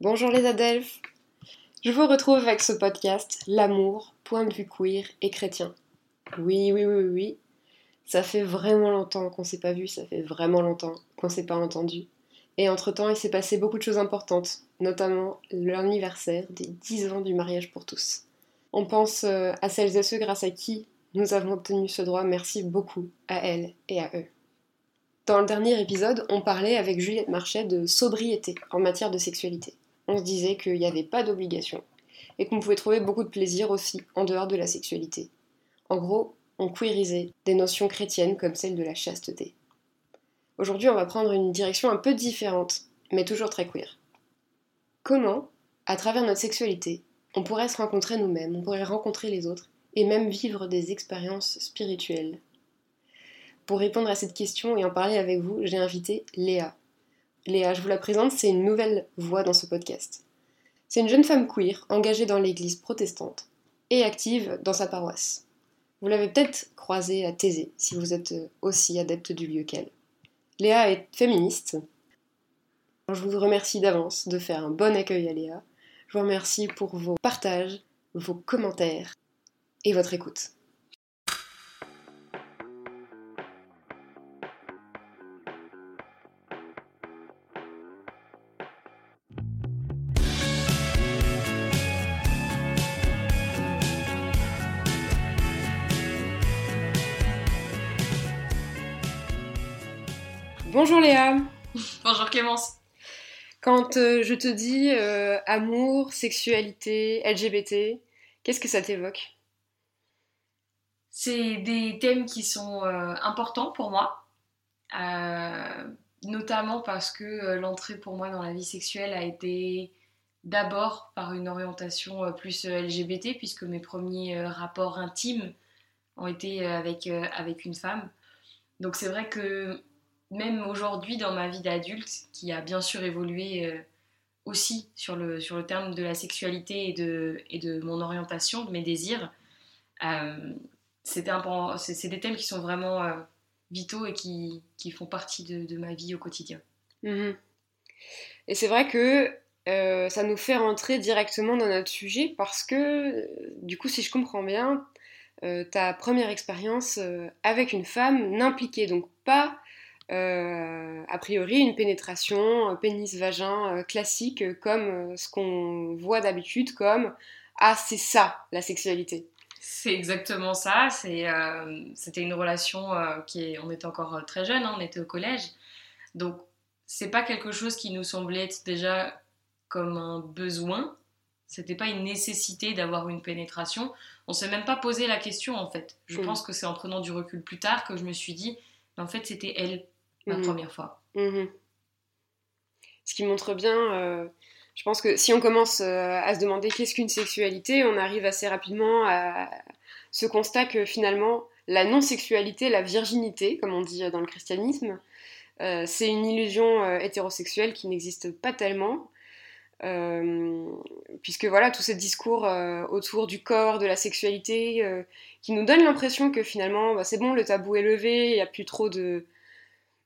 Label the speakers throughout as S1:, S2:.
S1: Bonjour les Adelphes Je vous retrouve avec ce podcast L'amour, point de vue queer et chrétien. Oui, oui, oui, oui, ça fait vraiment longtemps qu'on s'est pas vu, ça fait vraiment longtemps qu'on s'est pas entendu. Et entre-temps, il s'est passé beaucoup de choses importantes, notamment l'anniversaire des 10 ans du mariage pour tous. On pense euh, à celles et ceux grâce à qui nous avons obtenu ce droit, merci beaucoup à elles et à eux. Dans le dernier épisode, on parlait avec Juliette Marchais de sobriété en matière de sexualité. On se disait qu'il n'y avait pas d'obligation et qu'on pouvait trouver beaucoup de plaisir aussi en dehors de la sexualité. En gros, on queerisait des notions chrétiennes comme celle de la chasteté. Aujourd'hui, on va prendre une direction un peu différente, mais toujours très queer. Comment, à travers notre sexualité, on pourrait se rencontrer nous-mêmes, on pourrait rencontrer les autres, et même vivre des expériences spirituelles? Pour répondre à cette question et en parler avec vous, j'ai invité Léa. Léa, je vous la présente, c'est une nouvelle voix dans ce podcast. C'est une jeune femme queer engagée dans l'église protestante et active dans sa paroisse. Vous l'avez peut-être croisée à Thésée si vous êtes aussi adepte du lieu qu'elle. Léa est féministe. Je vous remercie d'avance de faire un bon accueil à Léa. Je vous remercie pour vos partages, vos commentaires et votre écoute. Bonjour Léa.
S2: Bonjour Clémence.
S1: Quand euh, je te dis euh, amour, sexualité, LGBT, qu'est-ce que ça t'évoque?
S2: C'est des thèmes qui sont euh, importants pour moi, notamment parce que l'entrée pour moi dans la vie sexuelle a été d'abord par une orientation plus LGBT, puisque mes premiers rapports intimes ont été avec, avec une femme. Donc c'est vrai que même aujourd'hui dans ma vie d'adulte, qui a bien sûr évolué euh, aussi sur le, sur le terme de la sexualité et de, et de mon orientation, de mes désirs, euh, c'est des thèmes qui sont vraiment euh, vitaux et qui, qui, font partie de, ma vie au quotidien.
S1: Mhm. Et c'est vrai que ça nous fait rentrer directement dans notre sujet parce que, du coup, si je comprends bien, ta première expérience avec une femme n'impliquait donc pas euh, a priori une pénétration pénis-vagin euh, classique euh, comme ce qu'on voit d'habitude comme ah c'est ça la sexualité.
S2: C'est exactement ça. C'était une relation qui est, on était encore très jeune, hein, on était au collège, donc c'est pas quelque chose qui nous semblait être déjà comme un besoin. C'était pas une nécessité d'avoir une pénétration. On s'est même pas posé la question en fait. Je mm. pense que c'est en prenant du recul plus tard que je me suis dit, en fait c'était elle la mhm. première fois. Mhm.
S1: Ce qui montre bien, euh, je pense que si on commence euh, à se demander qu'est-ce qu'une sexualité, on arrive assez rapidement à ce constat que finalement, la non-sexualité, la virginité, comme on dit dans le christianisme, euh, c'est une illusion hétérosexuelle qui n'existe pas tellement. puisque voilà, tout ce discours autour du corps, de la sexualité, qui nous donne l'impression que finalement, bah, c'est bon, le tabou est levé, il n'y a plus trop de,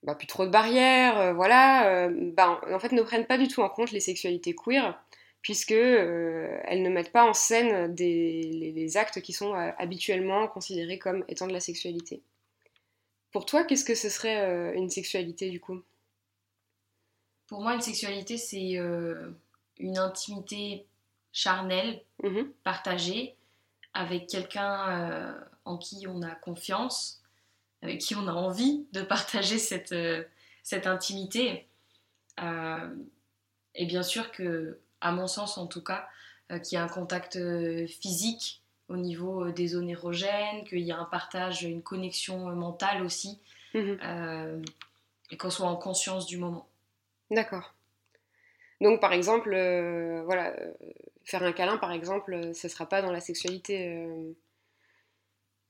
S1: bah, plus trop de barrières, euh, voilà, euh, bah, en fait ne prennent pas du tout en compte les sexualités queer, puisque euh, elles ne mettent pas en scène des, les, actes qui sont habituellement considérés comme étant de la sexualité. Pour toi, qu'est-ce que ce serait une sexualité du coup?
S2: Pour moi, une sexualité, c'est une intimité charnelle, mmh partagée, avec quelqu'un en qui on a confiance, avec qui on a envie de partager cette, euh, cette intimité. Euh, et bien sûr que, à mon sens en tout cas, euh, qu'il y a un contact physique au niveau des zones érogènes, qu'il y a un partage, une connexion mentale aussi, mhm. et qu'on soit en conscience du moment.
S1: D'accord. Donc par exemple, voilà, faire un câlin par exemple, ce ne sera pas dans la sexualité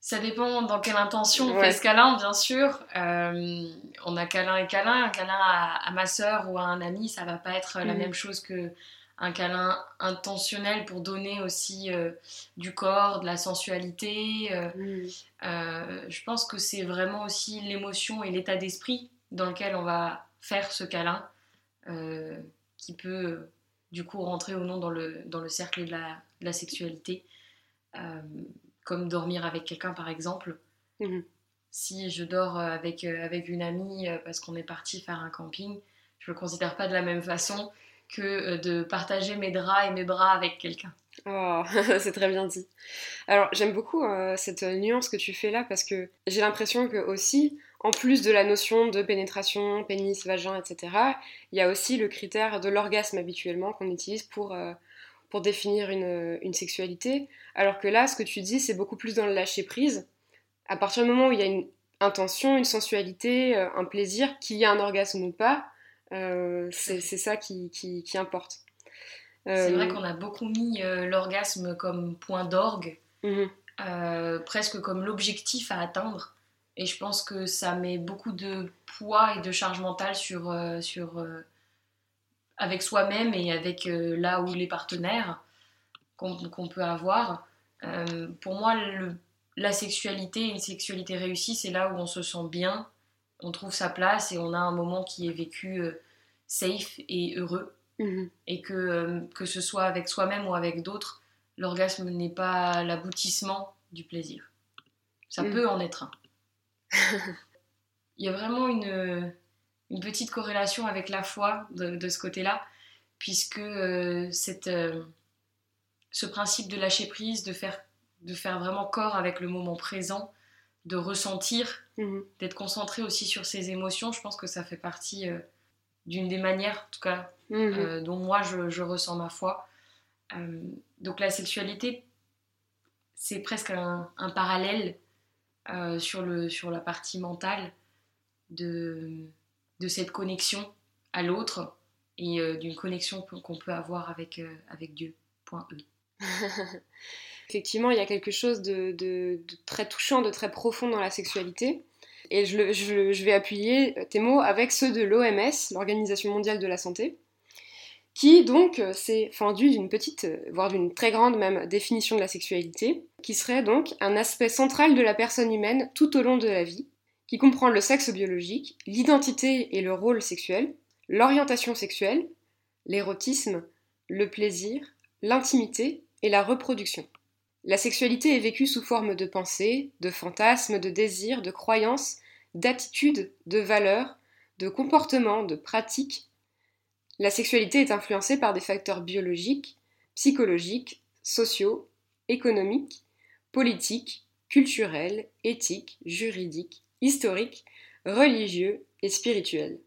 S2: ça dépend dans quelle intention on fait ce câlin, bien sûr. Euh, on a câlin et câlin. Un câlin à, ma soeur ou à un ami, ça va pas être la mm. même chose que un câlin intentionnel pour donner aussi euh, du corps, de la sensualité. Euh, mm. je pense que c'est vraiment aussi l'émotion et l'état d'esprit dans lequel on va faire ce câlin qui peut du coup rentrer ou non dans le, dans le cercle de la, sexualité, comme dormir avec quelqu'un par exemple. Mhm. Si je dors avec, avec une amie parce qu'on est parti faire un camping, je ne le considère pas de la même façon que de partager mes draps et mes bras avec quelqu'un.
S1: Oh, c'est très bien dit. Alors j'aime beaucoup cette nuance que tu fais là parce que j'ai l'impression que aussi en plus de la notion de pénétration, pénis, vagin, etc., il y a aussi le critère de l'orgasme habituellement qu'on utilise pour, euh, pour définir une, sexualité. Alors que là, ce que tu dis, c'est beaucoup plus dans le lâcher prise. À partir du moment où il y a une intention, une sensualité, euh, un plaisir, qu'il y ait un orgasme ou pas, euh, c'est ça qui, importe.
S2: C'est vrai qu'on a beaucoup mis l'orgasme comme point d'orgue, mhm. presque comme l'objectif à atteindre. Et je pense que ça met beaucoup de poids et de charge mentale sur, euh, sur, euh, avec soi-même et avec euh, là où les partenaires qu'on peut avoir. pour moi, le, la sexualité, une sexualité réussie, c'est là où on se sent bien, on trouve sa place et on a un moment qui est vécu safe et heureux. Mhm. Et que, que ce soit avec soi-même ou avec d'autres, l'orgasme n'est pas l'aboutissement du plaisir. Ça mhm. peut en être un. il y a vraiment une, une, petite corrélation avec la foi de, ce côté-là, puisque euh, cette, euh, ce principe de lâcher prise, de faire, de faire vraiment corps avec le moment présent, de ressentir, mhm. d'être concentré aussi sur ses émotions, je pense que ça fait partie euh, d'une des manières, en tout cas, mhm. dont moi je, je, ressens ma foi. donc la sexualité, c'est presque un, un parallèle sur, le, sur la partie mentale de, de cette connexion à l'autre et euh, d'une connexion qu'on peut avoir avec, euh, avec Dieu. E.
S1: Effectivement, il y a quelque chose de, très touchant, de très profond dans la sexualité. Et je, je, vais appuyer tes mots avec ceux de l'OMS, l'Organisation mondiale de la santé, qui donc s'est fendu d'une petite, euh, voire d'une très grande même définition de la sexualité, qui serait donc un aspect central de la personne humaine tout au long de la vie, qui comprend le sexe biologique, l'identité et le rôle sexuel, l'orientation sexuelle, l'érotisme, le plaisir, l'intimité et la reproduction. La sexualité est vécue sous forme de pensée, de fantasmes, de désirs, de croyances, d'attitudes, de valeurs, de comportements, de pratiques, la sexualité est influencée par des facteurs biologiques, psychologiques, sociaux, économiques, politiques, culturels, éthiques, juridiques, historiques, religieux et spirituels.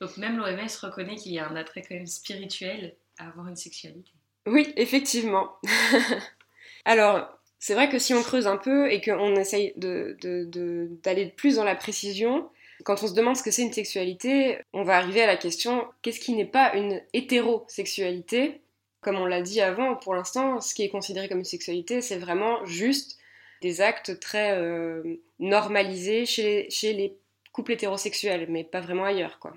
S2: Donc même l'OMS reconnaît qu'il y a un attrait quand même spirituel à avoir une sexualité.
S1: Oui, effectivement. Alors, c'est vrai que si on creuse un peu et qu'on essaye d'aller de, plus dans la précision, quand on se demande ce que c'est une sexualité, on va arriver à la question qu'est-ce qui n'est pas une hétérosexualité? Comme on l'a dit avant, pour l'instant, ce qui est considéré comme une sexualité, c'est vraiment juste des actes très euh, normalisés chez les, couples hétérosexuels, mais pas vraiment ailleurs, quoi.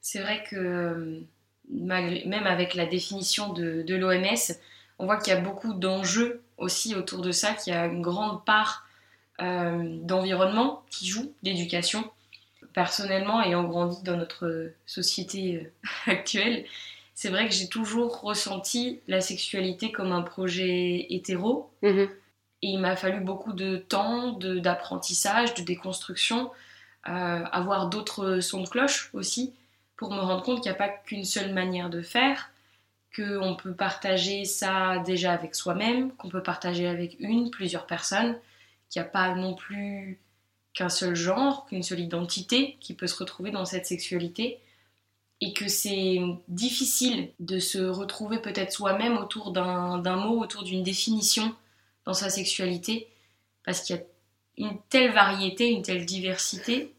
S2: C'est vrai que euh, même avec la définition de, l'OMS, on voit qu'il y a beaucoup d'enjeux aussi autour de ça, qu'il y a une grande part euh, d'environnement qui joue, d'éducation personnellement, ayant grandi dans notre société euh, actuelle, c'est vrai que j'ai toujours ressenti la sexualité comme un projet hétéro. Mhm. Et il m'a fallu beaucoup de temps, d'apprentissage, de, déconstruction, euh, avoir d'autres sons de cloche aussi, pour me rendre compte qu'il n'y a pas qu'une seule manière de faire, qu'on peut partager ça déjà avec soi-même, qu'on peut partager avec une, plusieurs personnes, qu'il n'y a pas non plus qu'un seul genre, qu'une seule identité qui peut se retrouver dans cette sexualité et que c'est difficile de se retrouver peut-être soi-même autour d'un mot, autour d'une définition dans sa sexualité parce qu'il y a une telle variété, une telle diversité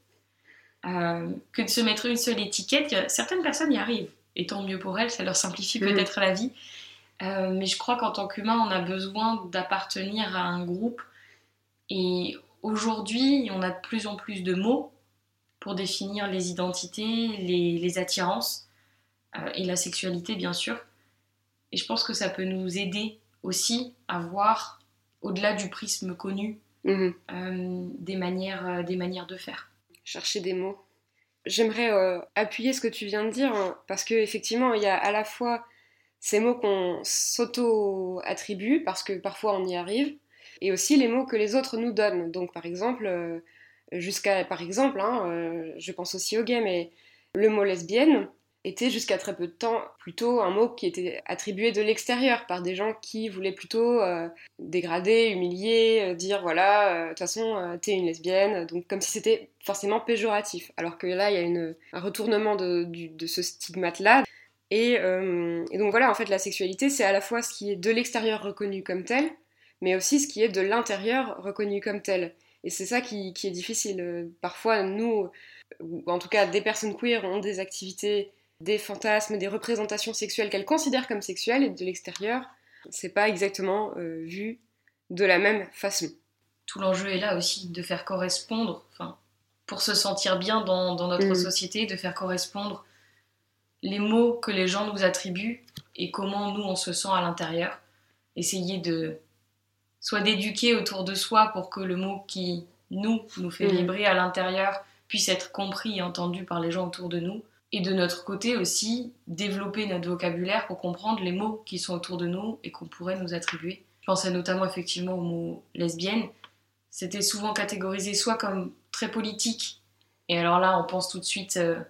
S2: euh, que de se mettre une seule étiquette, certaines personnes y arrivent et tant mieux pour elles, ça leur simplifie mmh. peut-être la vie. Euh, mais je crois qu'en tant qu'humain, on a besoin d'appartenir à un groupe et Aujourd'hui, on a de plus en plus de mots pour définir les identités, les, attirances euh, et la sexualité, bien sûr. Et je pense que ça peut nous aider aussi à voir, au-delà du prisme connu, mhm. euh, des, manières, euh, des manières de faire.
S1: Chercher des mots. J'aimerais appuyer ce que tu viens de dire, hein, parce qu'effectivement, il y a à la fois ces mots qu'on s'auto-attribue parce que parfois on y arrive, et aussi les mots que les autres nous donnent. Donc par exemple, euh, jusqu'à, par exemple, hein, euh, je pense aussi au gay, mais le mot lesbienne était jusqu'à très peu de temps plutôt un mot qui était attribué de l'extérieur par des gens qui voulaient plutôt euh, dégrader, humilier, dire voilà, de toute façon, t'es une lesbienne, donc comme si c'était forcément péjoratif. Alors que là, il y a un retournement de, ce stigmate-là. Et, et, donc voilà, en fait, la sexualité, c'est à la fois ce qui est de l'extérieur reconnu comme tel, mais aussi ce qui est de l'intérieur reconnu comme tel. Et c'est ça qui, est difficile. Parfois, nous, ou en tout cas des personnes queer, ont des activités, des fantasmes, des représentations sexuelles qu'elles considèrent comme sexuelles, et de l'extérieur, c'est pas exactement euh, vu de la même façon.
S2: Tout l'enjeu est là aussi de faire correspondre, enfin, pour se sentir bien dans, notre mm. société, de faire correspondre les mots que les gens nous attribuent et comment nous on se sent à l'intérieur. Essayer de soit d'éduquer autour de soi pour que le mot qui nous, nous fait mm. vibrer à l'intérieur puisse être compris et entendu par les gens autour de nous. Et de notre côté aussi, développer notre vocabulaire pour comprendre les mots qui sont autour de nous et qu'on pourrait nous attribuer. Je pensais notamment effectivement au mot lesbienne. C'était souvent catégorisé soit comme très politique, et alors là on pense tout de suite euh,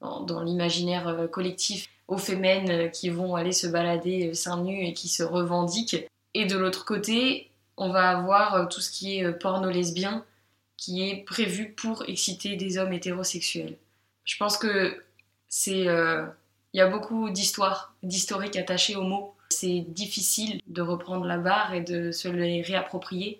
S2: dans, l'imaginaire euh, collectif aux fémènes euh, qui vont aller se balader seins nus et qui se revendiquent. Et de l'autre côté, on va avoir tout ce qui est porno lesbien qui est prévu pour exciter des hommes hétérosexuels. Je pense que c'est euh, il y a beaucoup d'histoires, d'historiques attachées aux mots. C'est difficile de reprendre la barre et de se les réapproprier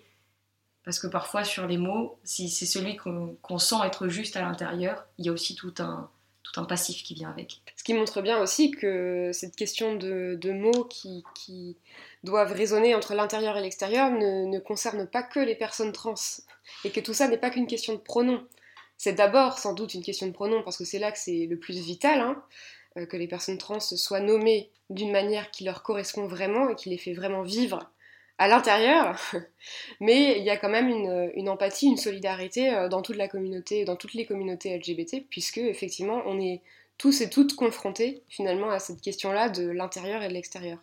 S2: parce que parfois sur les mots, si c'est celui qu'on sent être juste à l'intérieur, il y a aussi tout un, tout un passif qui vient avec.
S1: Ce qui montre bien aussi que cette question de, mots qui, doivent résonner entre l'intérieur et l'extérieur ne, ne, concerne pas que les personnes trans, et que tout ça n'est pas qu'une question de pronoms. C'est d'abord sans doute une question de pronoms, parce que c'est là que c'est le plus vital, hein, euh, que les personnes trans soient nommées d'une manière qui leur correspond vraiment et qui les fait vraiment vivre à l'intérieur, mais il y a quand même une, empathie, une solidarité euh, dans toute la communauté, dans toutes les communautés LGBT, puisque effectivement on est tous et toutes confrontés finalement à cette question-là de l'intérieur et de l'extérieur.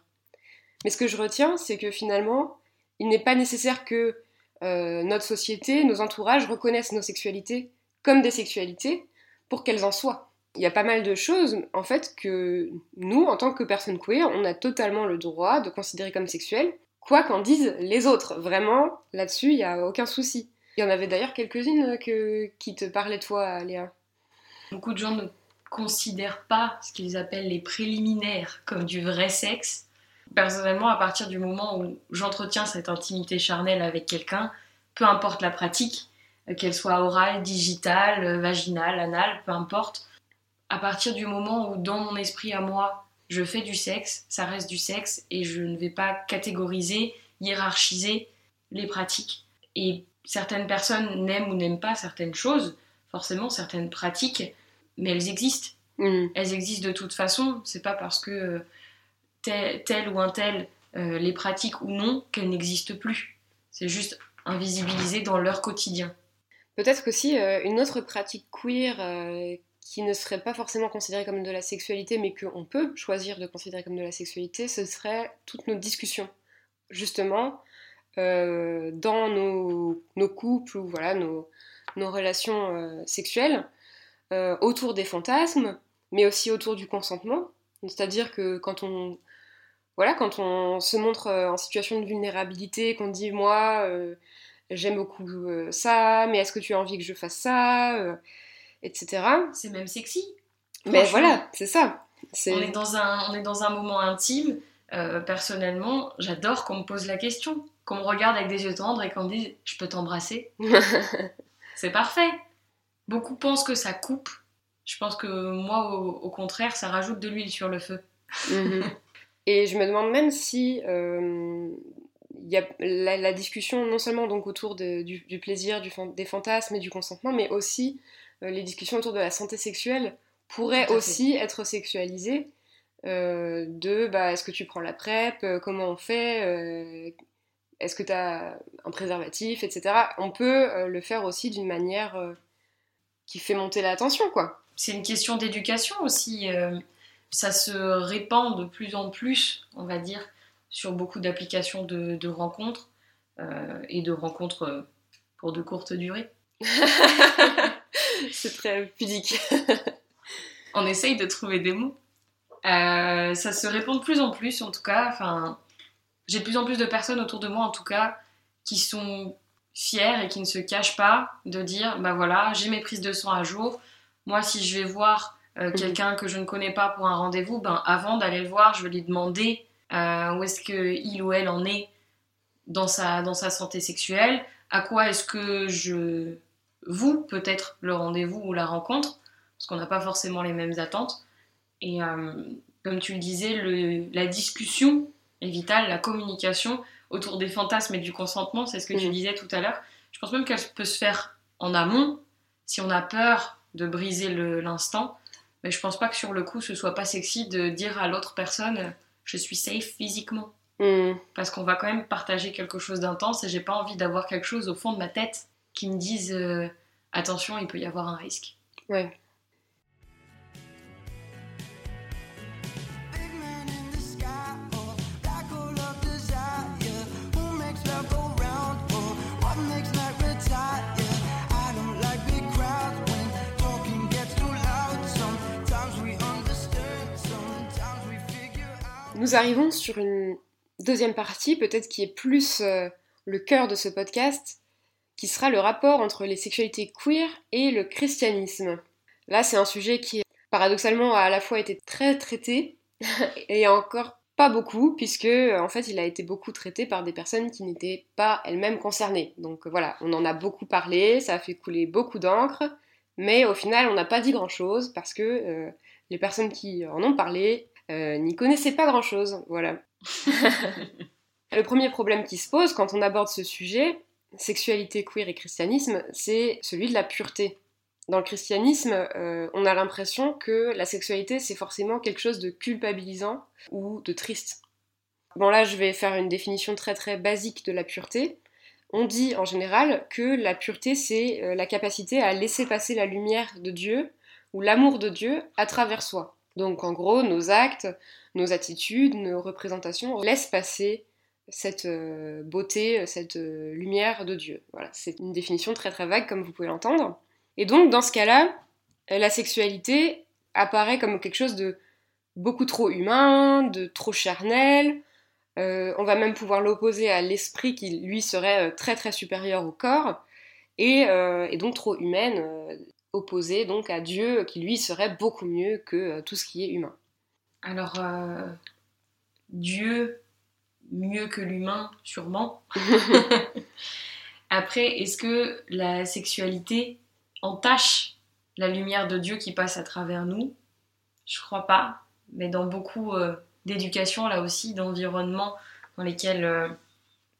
S1: Mais ce que je retiens, c'est que finalement, il n'est pas nécessaire que euh, notre société, nos entourages reconnaissent nos sexualités comme des sexualités pour qu'elles en soient. Il y a pas mal de choses, en fait, que nous, en tant que personnes queer, on a totalement le droit de considérer comme sexuelles, quoi qu'en disent les autres. Vraiment, là-dessus, il n'y a aucun souci. Il y en avait d'ailleurs quelques-unes qui te parlaient toi, Léa.
S2: Beaucoup de gens ne considèrent pas ce qu'ils appellent les préliminaires comme du vrai sexe. Personnellement, à partir du moment où j'entretiens cette intimité charnelle avec quelqu'un, peu importe la pratique, qu'elle soit orale, digitale, vaginale, anale, peu importe, à partir du moment où dans mon esprit à moi, je fais du sexe, ça reste du sexe et je ne vais pas catégoriser, hiérarchiser les pratiques. Et certaines personnes n'aiment ou n'aiment pas certaines choses, forcément certaines pratiques, mais elles existent. Mm. Elles existent de toute façon. C'est pas parce que euh, tel, ou un tel euh, les pratique ou non qu'elles n'existent plus. C'est juste invisibilisé dans leur quotidien.
S1: Peut-être qu'aussi euh, une autre pratique queer qui ne serait pas forcément considérée comme de la sexualité, mais qu'on peut choisir de considérer comme de la sexualité, ce serait toutes nos discussions. Justement, euh, dans nos, couples ou voilà, nos, relations euh, sexuelles, euh, autour des fantasmes, mais aussi autour du consentement. C'est-à-dire que quand on, voilà, quand on se montre en situation de vulnérabilité, qu'on dit moi, j'aime beaucoup ça, mais est-ce que tu as envie que je fasse ça etc.
S2: C'est même sexy.
S1: Mais voilà, c'est ça.
S2: On, est dans un, on est dans un moment intime. Euh, personnellement, j'adore qu'on me pose la question, qu'on me regarde avec des yeux tendres et qu'on me dise Je peux t'embrasser C'est parfait. Beaucoup pensent que ça coupe. Je pense que moi, au, contraire, ça rajoute de l'huile sur le feu.
S1: Mhm. Et je me demande même si euh, y a la, discussion non seulement donc autour du, plaisir, du, des fantasmes et du consentement, mais aussi euh, les discussions autour de la santé sexuelle pourraient aussi être sexualisées. Euh, de bah, est-ce que tu prends la PrEP, euh, comment on fait, est-ce que tu as un préservatif, etc. On peut le faire aussi d'une manière qui fait monter l'attention, quoi.
S2: C'est une question d'éducation aussi. ça se répand de plus en plus, on va dire, sur beaucoup d'applications de, rencontres euh, et de rencontres euh, pour de courtes durées.
S1: C'est très pudique.
S2: on essaye de trouver des mots. Euh, ça se répand de plus en plus, en tout cas. Enfin, j'ai de plus en plus de personnes autour de moi, en tout cas, qui sont fières et qui ne se cachent pas de dire, bah voilà, j'ai mes prises de sang à jour. Moi, si je vais voir euh, mhm. quelqu'un que je ne connais pas pour un rendez-vous, ben avant d'aller le voir, je vais lui demander euh, où est-ce que il ou elle en est dans sa, dans sa santé sexuelle, à quoi est-ce que je vous peut-être le rendez-vous ou la rencontre, parce qu'on n'a pas forcément les mêmes attentes. Et euh, comme tu le disais, le, la discussion est vitale, la communication autour des fantasmes et du consentement, c'est ce que tu mhm. disais tout à l'heure. Je pense même qu'elle peut se faire en amont, si on a peur de briser l'instant. Mais je pense pas que sur le coup, ce soit pas sexy de dire à l'autre personne je suis safe physiquement. Hmm. Parce qu'on va quand même partager quelque chose d'intense et j'ai pas envie d'avoir quelque chose au fond de ma tête qui me dise euh, attention, il peut y avoir un risque.
S1: Ouais. Nous arrivons sur une deuxième partie, peut-être qui est plus euh, le cœur de ce podcast, qui sera le rapport entre les sexualités queer et le christianisme. Là, c'est un sujet qui, paradoxalement, a à la fois été très traité et encore pas beaucoup, puisque en fait, il a été beaucoup traité par des personnes qui n'étaient pas elles-mêmes concernées. Donc voilà, on en a beaucoup parlé, ça a fait couler beaucoup d'encre, mais au final, on n'a pas dit grand-chose parce que euh, les personnes qui en ont parlé euh, n'y connaissait pas grand-chose. Voilà. le premier problème qui se pose quand on aborde ce sujet, sexualité, queer et christianisme, c'est celui de la pureté. Dans le christianisme, euh, on a l'impression que la sexualité, c'est forcément quelque chose de culpabilisant ou de triste. Bon là, je vais faire une définition très très basique de la pureté. On dit en général que la pureté, c'est euh, la capacité à laisser passer la lumière de Dieu ou l'amour de Dieu à travers soi. Donc en gros, nos actes, nos attitudes, nos représentations laissent passer cette euh, beauté, cette euh, lumière de Dieu. Voilà, c'est une définition très très vague comme vous pouvez l'entendre. Et donc dans ce cas-là, la sexualité apparaît comme quelque chose de beaucoup trop humain, de trop charnel. Euh, on va même pouvoir l'opposer à l'esprit qui lui serait très très supérieur au corps et donc trop humaine, opposé donc à Dieu qui lui serait beaucoup mieux que euh, tout ce qui est humain.
S2: Alors, euh, Dieu mieux que l'humain, sûrement. Après, est-ce que la sexualité entache la lumière de Dieu qui passe à travers nous? Je crois pas, mais dans beaucoup euh, d'éducation, là aussi, d'environnement dans lesquels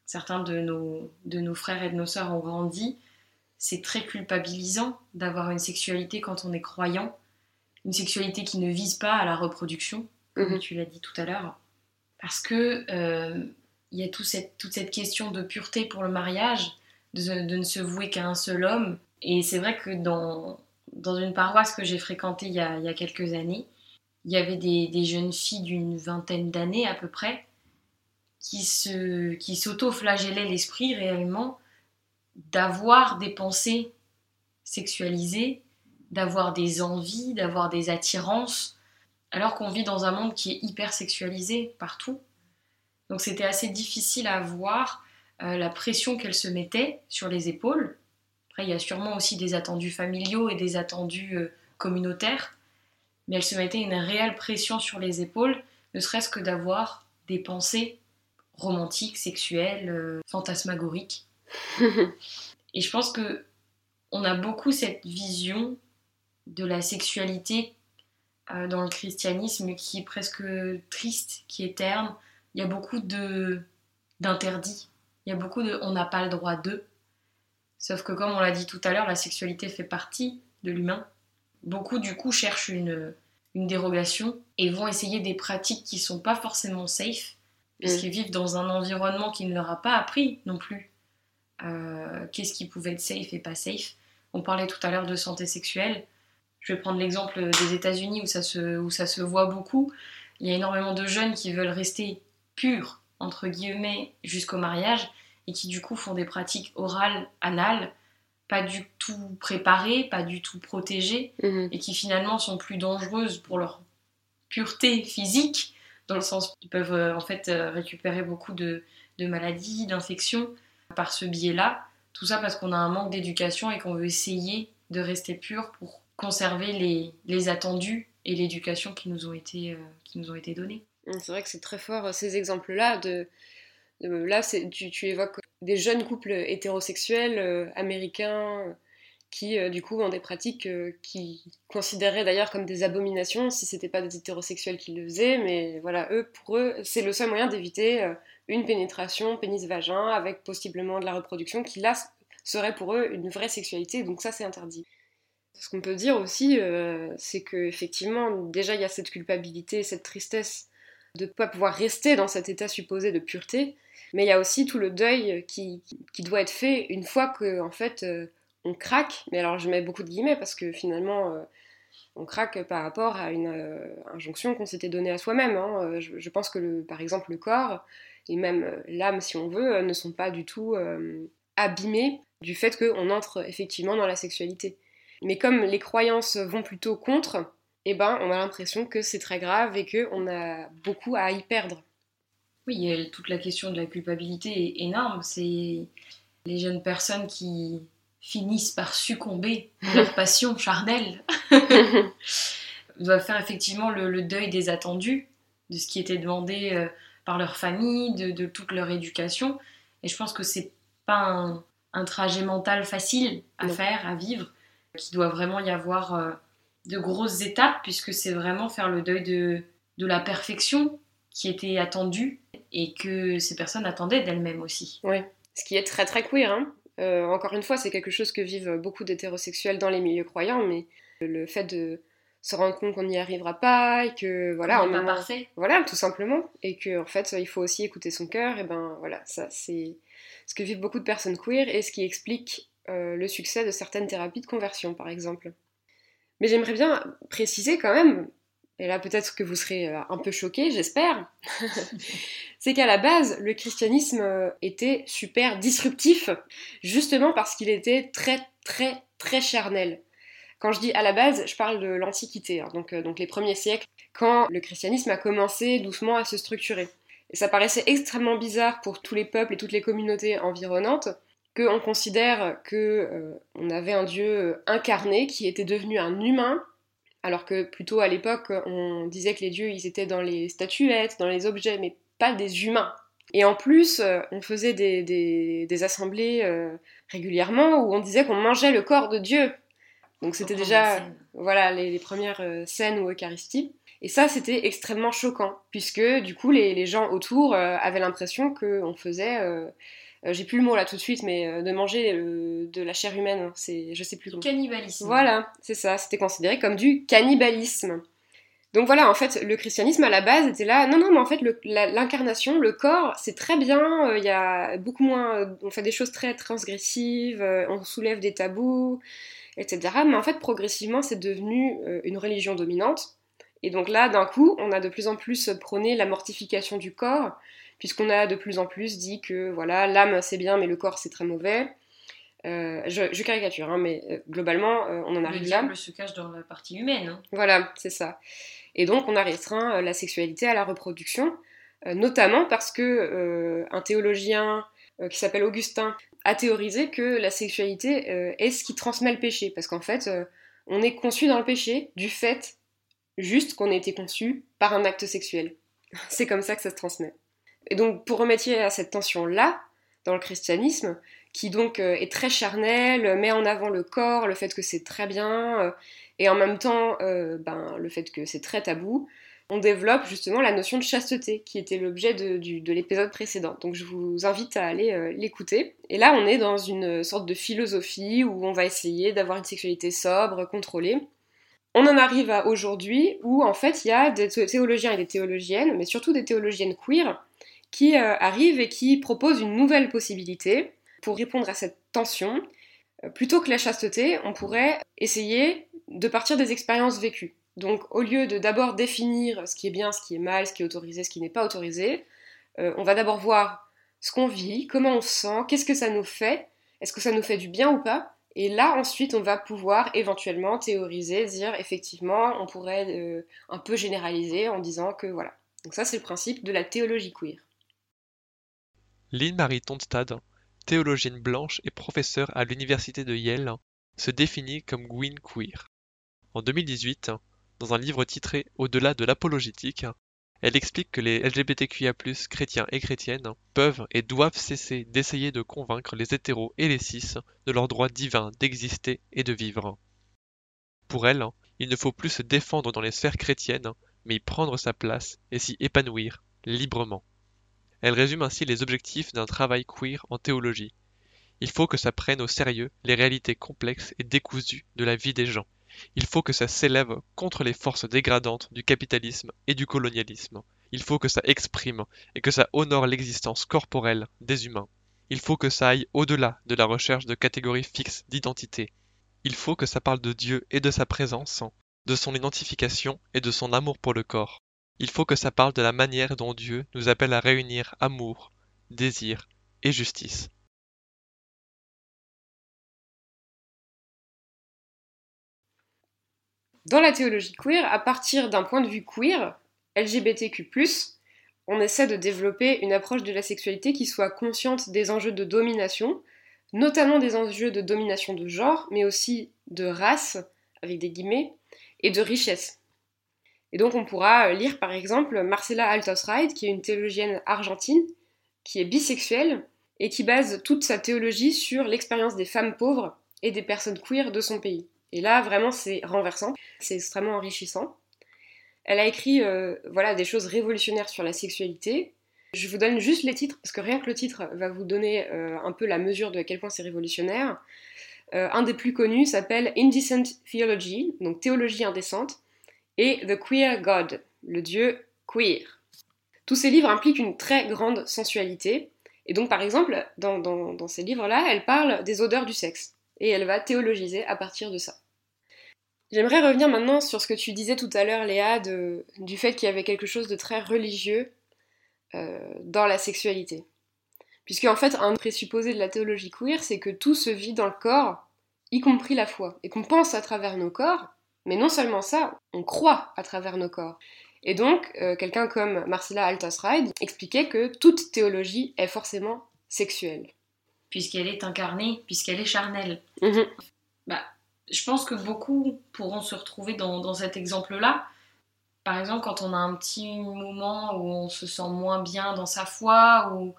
S2: certains de nos, de nos frères et de nos sœurs ont grandi, c'est très culpabilisant d'avoir une sexualité quand on est croyant, une sexualité qui ne vise pas à la reproduction, comme mhm. tu l'as dit tout à l'heure, parce que euh, il y a toute cette question de pureté pour le mariage, de, ne se vouer qu'à un seul homme. Et c'est vrai que dans, dans une paroisse que j'ai fréquentée il y, a, quelques années, il y avait des, jeunes filles d'une vingtaine d'années à peu près qui s'auto-flagellaient l'esprit réellement d'avoir des pensées sexualisées, d'avoir des envies, d'avoir des attirances, alors qu'on vit dans un monde qui est hyper sexualisé partout. Donc c'était assez difficile à voir euh, la pression qu'elle se mettait sur les épaules. Après, il y a sûrement aussi des attendus familiaux et des attendus euh, communautaires, mais elle se mettait une réelle pression sur les épaules, ne serait-ce que d'avoir des pensées romantiques, sexuelles, euh, fantasmagoriques. et je pense que on a beaucoup cette vision de la sexualité euh, dans le christianisme qui est presque triste, qui est terne. Il y a beaucoup de d'interdits. Il y a beaucoup de on n'a pas le droit de. Sauf que comme on l'a dit tout à l'heure, la sexualité fait partie de l'humain. Beaucoup du coup cherchent une, une dérogation et vont essayer des pratiques qui sont pas forcément safe, puisqu'ils mm. vivent dans un environnement qui ne leur a pas appris non plus euh, qu'est-ce qui pouvait être safe et pas safe. On parlait tout à l'heure de santé sexuelle. Je vais prendre l'exemple des États-Unis où, ça se, où ça se voit beaucoup. Il y a énormément de jeunes qui veulent rester purs, entre guillemets, jusqu'au mariage et qui du coup font des pratiques orales, anales, pas du tout préparées, pas du tout protégées mhm. et qui finalement sont plus dangereuses pour leur pureté physique, dans le sens qu'ils peuvent euh, en fait euh, récupérer beaucoup de, de maladies, d'infections par ce biais-là. Tout ça parce qu'on a un manque d'éducation et qu'on veut essayer de rester pur pour conserver les, les attendus et l'éducation qui nous ont été, euh, qui nous ont été donnés.
S1: Mmh, c'est vrai que c'est très fort euh, ces exemples-là. De, là, tu, tu, évoques des jeunes couples hétérosexuels euh, américains qui, du coup, ont des pratiques qui considéraient d'ailleurs comme des abominations si c'était pas des hétérosexuels qui le faisaient. Mais voilà, eux, pour eux, c'est le seul moyen d'éviter une pénétration pénis-vagin avec possiblement de la reproduction qui là serait pour eux une vraie sexualité. Donc ça, c'est interdit. Ce qu'on peut dire aussi, euh, c'est qu'effectivement, déjà, il y a cette culpabilité, cette tristesse de ne pas pouvoir rester dans cet état supposé de pureté, mais il y a aussi tout le deuil qui, doit être fait une fois que, en fait, euh, on craque. Mais alors, je mets beaucoup de guillemets parce que finalement, euh, on craque par rapport à une injonction qu'on s'était donnée à soi-même. Hein. Je, pense que, par exemple, le corps et même l'âme, si on veut, ne sont pas du tout abîmés du fait qu'on entre effectivement dans la sexualité. Mais comme les croyances vont plutôt contre, eh ben, on a l'impression que c'est très grave et qu'on a beaucoup à y perdre.
S2: Oui, toute la question de la culpabilité est énorme. C'est les jeunes personnes qui finissent par succomber à leur passion charnelle doivent faire effectivement le, deuil des attendus, de ce qui était demandé euh, par leur famille, de, toute leur éducation. Et je pense que c'est pas un, trajet mental facile à faire, à vivre qu'il doit vraiment y avoir euh, de grosses étapes, puisque c'est vraiment faire le deuil de, de la perfection qui était attendue et que ces personnes attendaient d'elles-mêmes aussi.
S1: Oui, ce qui est très très queer. Hein. Euh, encore une fois, c'est quelque chose que vivent beaucoup d'hétérosexuels dans les milieux croyants, mais le fait de se rendre compte qu'on n'y arrivera pas et que voilà
S2: on n'est pas parfait.
S1: Voilà tout simplement. Et que en fait il faut aussi écouter son cœur. Et ben voilà ça c'est ce que vivent beaucoup de personnes queer et ce qui explique euh, le succès de certaines thérapies de conversion, par exemple. Mais j'aimerais bien préciser quand même, et là peut-être que vous serez euh, un peu choqués, j'espère, c'est qu'à la base, le christianisme euh, était super disruptif, justement parce qu'il était très très très charnel. Quand je dis à la base, je parle de l'Antiquité, hein, donc, donc les premiers siècles, quand le christianisme a commencé doucement à se structurer. Et ça paraissait extrêmement bizarre pour tous les peuples et toutes les communautés environnantes qu'on considère qu'on euh, avait un dieu euh, incarné qui était devenu un humain, alors que plutôt à l'époque on disait que les dieux ils étaient dans les statuettes, dans les objets, mais pas des humains. Et en plus, euh, on faisait des, assemblées régulièrement où on disait qu'on mangeait le corps de Dieu. Donc c'était déjà voilà les, premières scènes ou Eucharistie. Et ça, c'était extrêmement choquant, puisque du coup, les, gens autour avaient l'impression qu'on faisait euh, j'ai plus le mot là tout de suite, mais euh, de manger euh, de la chair humaine, hein, c'est, je sais plus comment.
S2: Cannibalisme.
S1: Voilà, c'est ça, c'était considéré comme du cannibalisme. Donc voilà, en fait, le christianisme à la base était là. Non, non, mais en fait, l'incarnation, le, corps, c'est très bien. Il y a beaucoup moins. on fait des choses très transgressives, on soulève des tabous, etc. Mais en fait, progressivement, c'est devenu une religion dominante. Et donc là, d'un coup, on a de plus en plus prôné la mortification du corps, puisqu'on a de plus en plus dit que voilà l'âme c'est bien mais le corps c'est très mauvais. Euh, je, caricature, hein, mais euh, globalement, euh, on en arrive là.
S2: Le se cache dans la partie humaine. Hein.
S1: Voilà, c'est ça. Et donc, on a restreint la sexualité à la reproduction, notamment parce que un théologien qui s'appelle Augustin a théorisé que la sexualité est ce qui transmet le péché, parce qu'en fait, on est conçu dans le péché du fait juste qu'on a été conçu par un acte sexuel. C'est comme ça que ça se transmet. Et donc, pour remédier à cette tension-là, dans le christianisme, qui donc euh, est très charnel, met en avant le corps, le fait que c'est très bien, euh, et en même temps euh, ben, le fait que c'est très tabou, on développe justement la notion de chasteté, qui était l'objet de, de l'épisode précédent. Donc je vous invite à aller l'écouter. Et là, on est dans une sorte de philosophie où on va essayer d'avoir une sexualité sobre, contrôlée. On en arrive à aujourd'hui où en fait il y a des théologiens et des théologiennes, mais surtout des théologiennes queer, qui euh, arrive et qui propose une nouvelle possibilité pour répondre à cette tension. plutôt que la chasteté, on pourrait essayer de partir des expériences vécues. Donc au lieu de d'abord définir ce qui est bien, ce qui est mal, ce qui est autorisé, ce qui n'est pas autorisé, on va d'abord voir ce qu'on vit, comment on se sent, qu'est-ce que ça nous fait, est-ce que ça nous fait du bien ou pas, et là, ensuite, on va pouvoir éventuellement théoriser, dire effectivement, on pourrait euh, un peu généraliser en disant que voilà. Donc ça, c'est le principe de la théologie queer.
S3: Lynn Marie Tonstad, théologienne blanche et professeure à l'université de Yale, se définit comme Gwyn queer. En 2018, dans un livre titré Au-delà de l'apologétique, elle explique que les LGBTQIA+, chrétiens et chrétiennes, peuvent et doivent cesser d'essayer de convaincre les hétéros et les cis de leur droit divin d'exister et de vivre. Pour elle, il ne faut plus se défendre dans les sphères chrétiennes, mais y prendre sa place et s'y épanouir librement. Elle résume ainsi les objectifs d'un travail queer en théologie. Il faut que ça prenne au sérieux les réalités complexes et décousues de la vie des gens il faut que ça s'élève contre les forces dégradantes du capitalisme et du colonialisme. Il faut que ça exprime et que ça honore l'existence corporelle des humains. Il faut que ça aille au-delà de la recherche de catégories fixes d'identité. Il faut que ça parle de Dieu et de sa présence, de son identification et de son amour pour le corps. Il faut que ça parle de la manière dont Dieu nous appelle à réunir amour, désir et justice.
S1: Dans la théologie queer, à partir d'un point de vue queer, LGBTQ, on essaie de développer une approche de la sexualité qui soit consciente des enjeux de domination, notamment des enjeux de domination de genre, mais aussi de race, avec des guillemets, et de richesse. Et donc on pourra lire par exemple Marcela Altos-Ride, qui est une théologienne argentine, qui est bisexuelle, et qui base toute sa théologie sur l'expérience des femmes pauvres et des personnes queer de son pays. Et là, vraiment, c'est renversant, c'est extrêmement enrichissant. Elle a écrit euh, voilà, des choses révolutionnaires sur la sexualité. Je vous donne juste les titres, parce que rien que le titre va vous donner euh, un peu la mesure de à quel point c'est révolutionnaire. Euh, un des plus connus s'appelle Indecent Theology, donc théologie indécente, et The Queer God, le dieu queer. Tous ces livres impliquent une très grande sensualité, et donc par exemple, dans, ces livres-là, elle parle des odeurs du sexe, et elle va théologiser à partir de ça. J'aimerais revenir maintenant sur ce que tu disais tout à l'heure, Léa, du fait qu'il y avait quelque chose de très religieux euh, dans la sexualité. Puisque en fait, un présupposé de la théologie queer, c'est que tout se vit dans le corps, y compris la foi, et qu'on pense à travers nos corps, mais non seulement ça, on croit à travers nos corps. Et donc, euh, quelqu'un comme Marcella Altos-Ride expliquait que toute théologie est forcément sexuelle.
S2: Puisqu'elle est incarnée, puisqu'elle est charnelle.
S1: Mhm.
S2: Bah, je pense que beaucoup pourront se retrouver dans, cet exemple-là. Par exemple, quand on a un petit moment où on se sent moins bien dans sa foi, où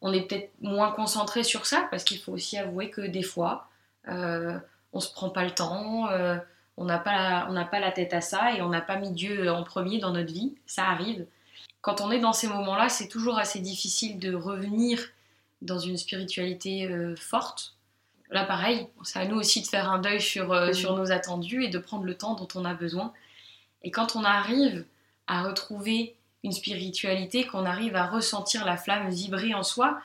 S2: on est peut-être moins concentré sur ça, parce qu'il faut aussi avouer que des fois, euh, on se prend pas le temps, euh, on n'a pas, pas la tête à ça et on n'a pas mis Dieu en premier dans notre vie. Ça arrive. Quand on est dans ces moments-là, c'est toujours assez difficile de revenir dans une spiritualité euh, forte là pareil, c'est à nous aussi de faire un deuil sur, euh, sur nos attendus et de prendre le temps dont on a besoin. Et quand on arrive à retrouver une spiritualité, qu'on arrive à ressentir la flamme vibrer en soi,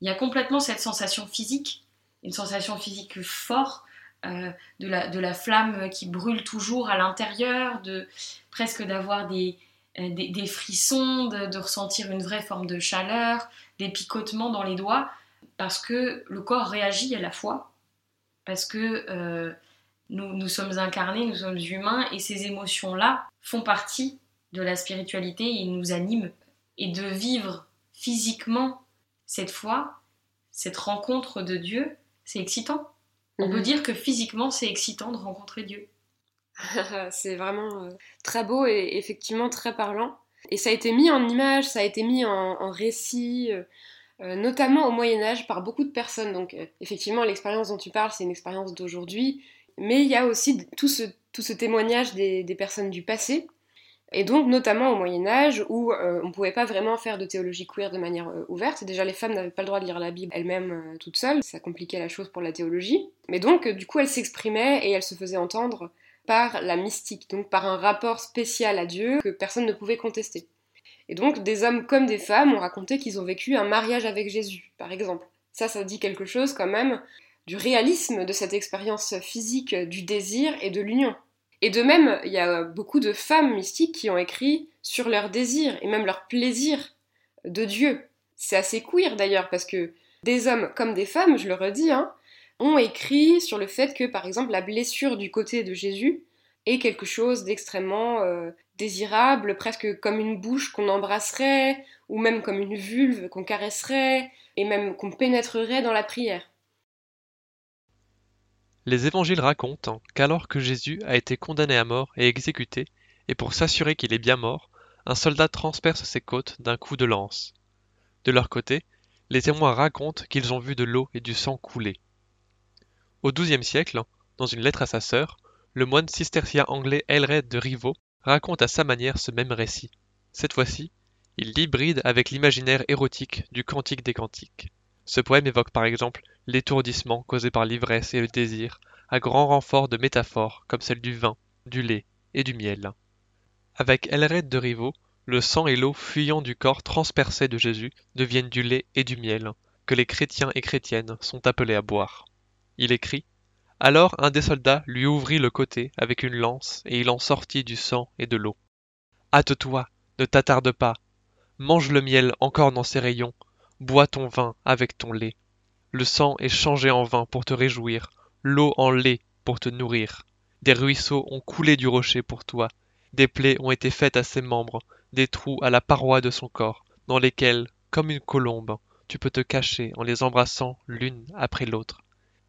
S2: il y a complètement cette sensation physique, une sensation physique forte, euh, de, la, de la flamme qui brûle toujours à l'intérieur, de presque d'avoir des, euh, des, frissons, de, ressentir une vraie forme de chaleur, des picotements dans les doigts parce que le corps réagit à la fois, parce que euh, nous, nous, sommes incarnés, nous sommes humains, et ces émotions-là font partie de la spiritualité et nous animent. Et de vivre physiquement cette foi, cette rencontre de Dieu, c'est excitant. On peut mhm. dire que physiquement, c'est excitant de rencontrer Dieu.
S1: c'est vraiment euh, très beau et effectivement très parlant. Et ça a été mis en image, ça a été mis en, en récit. Euh, euh, notamment au Moyen Âge par beaucoup de personnes. Donc euh, effectivement, l'expérience dont tu parles, c'est une expérience d'aujourd'hui, mais il y a aussi tout ce, tout ce témoignage des, personnes du passé, et donc notamment au Moyen Âge où euh, on ne pouvait pas vraiment faire de théologie queer de manière ouverte. Déjà les femmes n'avaient pas le droit de lire la Bible elles-mêmes toutes seules, ça compliquait la chose pour la théologie. Mais donc du coup elles s'exprimaient et elles se faisaient entendre par la mystique, donc par un rapport spécial à Dieu que personne ne pouvait contester. Et donc, des hommes comme des femmes ont raconté qu'ils ont vécu un mariage avec Jésus, par exemple. Ça, ça dit quelque chose quand même du réalisme de cette expérience physique du désir et de l'union. Et de même, il y a beaucoup de femmes mystiques qui ont écrit sur leur désir et même leur plaisir de Dieu. C'est assez queer d'ailleurs, parce que des hommes comme des femmes, je le redis, hein, ont écrit sur le fait que, par exemple, la blessure du côté de Jésus est quelque chose d'extrêmement euh, désirable, presque comme une bouche qu'on embrasserait, ou même comme une vulve qu'on caresserait, et même qu'on pénétrerait dans la prière.
S3: Les évangiles racontent qu'alors que Jésus a été condamné à mort et exécuté, et pour s'assurer qu'il est bien mort, un soldat transperce ses côtes d'un coup de lance. De leur côté, les témoins racontent qu'ils ont vu de l'eau et du sang couler. Au XIIe siècle, dans une lettre à sa sœur, le moine cistercien anglais Elred de Rivaux raconte à sa manière ce même récit. Cette fois-ci, il l'hybride avec l'imaginaire érotique du Cantique des Cantiques. Ce poème évoque par exemple l'étourdissement causé par l'ivresse et le désir, à grand renfort de métaphores comme celle du vin, du lait et du miel. Avec Elred de Rivaux, le sang et l'eau fuyant du corps transpercé de Jésus deviennent du lait et du miel, que les chrétiens et chrétiennes sont appelés à boire. Il écrit Alors un des soldats lui ouvrit le côté avec une lance, et il en sortit du sang et de l'eau. Hâte-toi, ne t'attarde pas, mange le miel encore dans ses rayons, bois ton vin avec ton lait. Le sang est changé en vin pour te réjouir, l'eau en lait pour te nourrir. Des ruisseaux ont coulé du rocher pour toi, des plaies ont été faites à ses membres, des trous à la paroi de son corps, dans lesquels, comme une colombe, tu peux te cacher en les embrassant l'une après l'autre.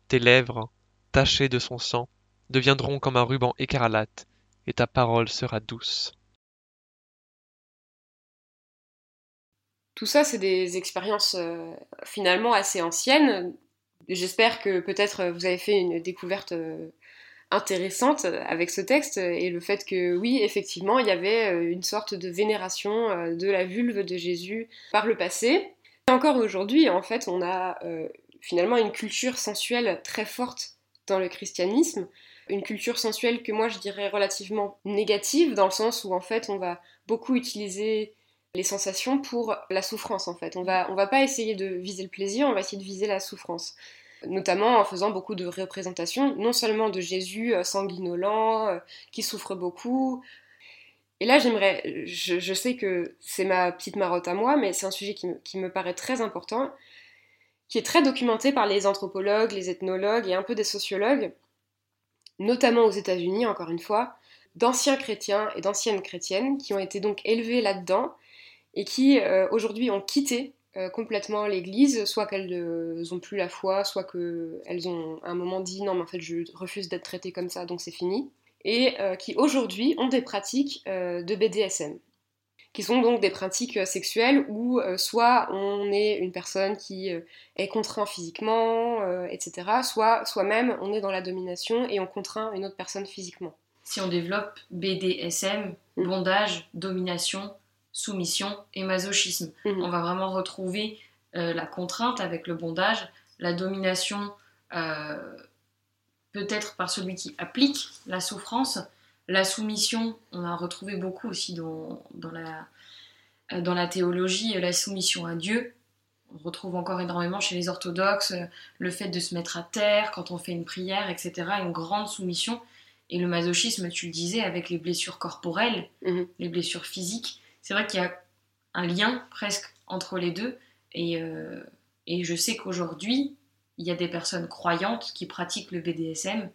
S3: Tes lèvres, tachées de son sang, deviendront comme un ruban écarlate, et ta parole sera douce.
S1: Tout ça, c'est des expériences euh, finalement assez anciennes. J'espère que peut-être vous avez fait une découverte euh, intéressante avec ce texte et le fait que oui, effectivement, il y avait euh, une sorte de vénération de la vulve de Jésus par le passé. encore aujourd'hui, en fait, on a finalement une culture sensuelle très forte dans le christianisme, une culture sensuelle que moi je dirais relativement négative, dans le sens où en fait on va beaucoup utiliser les sensations pour la souffrance en fait. On va, on va pas essayer de viser le plaisir, on va essayer de viser la souffrance. Notamment en faisant beaucoup de représentations, non seulement de Jésus euh, sanguinolent, euh, qui souffre beaucoup. Et là, j'aimerais, je, sais que c'est ma petite marotte à moi, mais c'est un sujet qui me paraît très important qui est très documenté par les anthropologues, les ethnologues et un peu des sociologues, notamment aux États-Unis, encore une fois, d'anciens chrétiens et d'anciennes chrétiennes qui ont été donc élevés là-dedans et qui euh, aujourd'hui ont quitté euh, complètement l'Église, soit qu'elles n'ont plus la foi, soit qu'elles ont à un moment dit non mais en fait je refuse d'être traitée comme ça donc c'est fini, et euh, qui aujourd'hui ont des pratiques de BDSM qui sont donc des pratiques euh, sexuelles où euh, soit on est une personne qui euh, est contraint physiquement, etc., soit soi-même on est dans la domination et on contraint une autre personne physiquement.
S2: Si on développe BDSM, mm. bondage, domination, soumission et masochisme, mm-hmm. on va vraiment retrouver la contrainte avec le bondage, la domination peut-être par celui qui applique la souffrance, la soumission, on a retrouvé beaucoup aussi dans, dans, la, euh, dans la théologie, la soumission à Dieu. On retrouve encore énormément chez les orthodoxes euh, le fait de se mettre à terre quand on fait une prière, etc. Une grande soumission. Et le masochisme, tu le disais, avec les blessures corporelles, mhm. les blessures physiques. C'est vrai qu'il y a un lien presque entre les deux. Et, euh, et je sais qu'aujourd'hui, il y a des personnes croyantes qui pratiquent le BDSM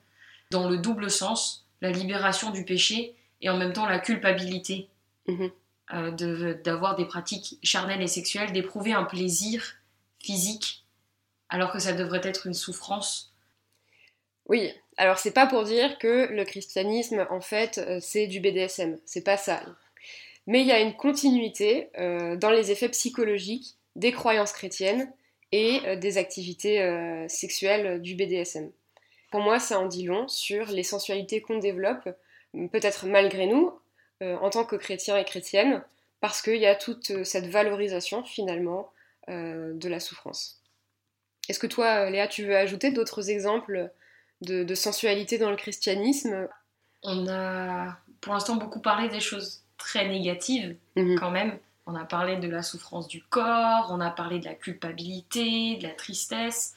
S2: dans le double sens la libération du péché et en même temps la culpabilité mhm. euh, d'avoir des pratiques charnelles et sexuelles, d'éprouver un plaisir physique alors que ça devrait être une souffrance.
S1: Oui, alors c'est pas pour dire que le christianisme en fait euh, c'est du BDSM, c'est pas ça. Mais il y a une continuité euh, dans les effets psychologiques des croyances chrétiennes et des activités sexuelles du BDSM. Pour moi, ça en dit long sur les sensualités qu'on développe, peut-être malgré nous, euh, en tant que chrétiens et chrétiennes, parce qu'il y a toute euh, cette valorisation finalement euh, de la souffrance. Est-ce que toi, Léa, tu veux ajouter d'autres exemples de, sensualité dans le christianisme?
S2: On a pour l'instant beaucoup parlé des choses très négatives mhm. quand même. On a parlé de la souffrance du corps, on a parlé de la culpabilité, de la tristesse.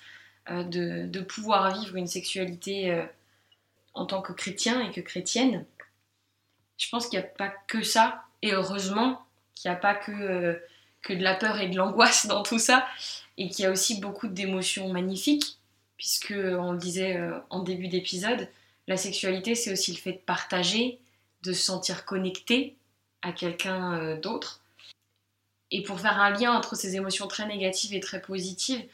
S2: de, de, pouvoir vivre une sexualité en tant que chrétien et que chrétienne. Je pense qu'il n'y a pas que ça, et heureusement qu'il n'y a pas que, que de la peur et de l'angoisse dans tout ça, et qu'il y a aussi beaucoup d'émotions magnifiques, puisque on le disait en début d'épisode, la sexualité c'est aussi le fait de partager, de se sentir connecté à quelqu'un d'autre. Et pour faire un lien entre ces émotions très négatives et très positives,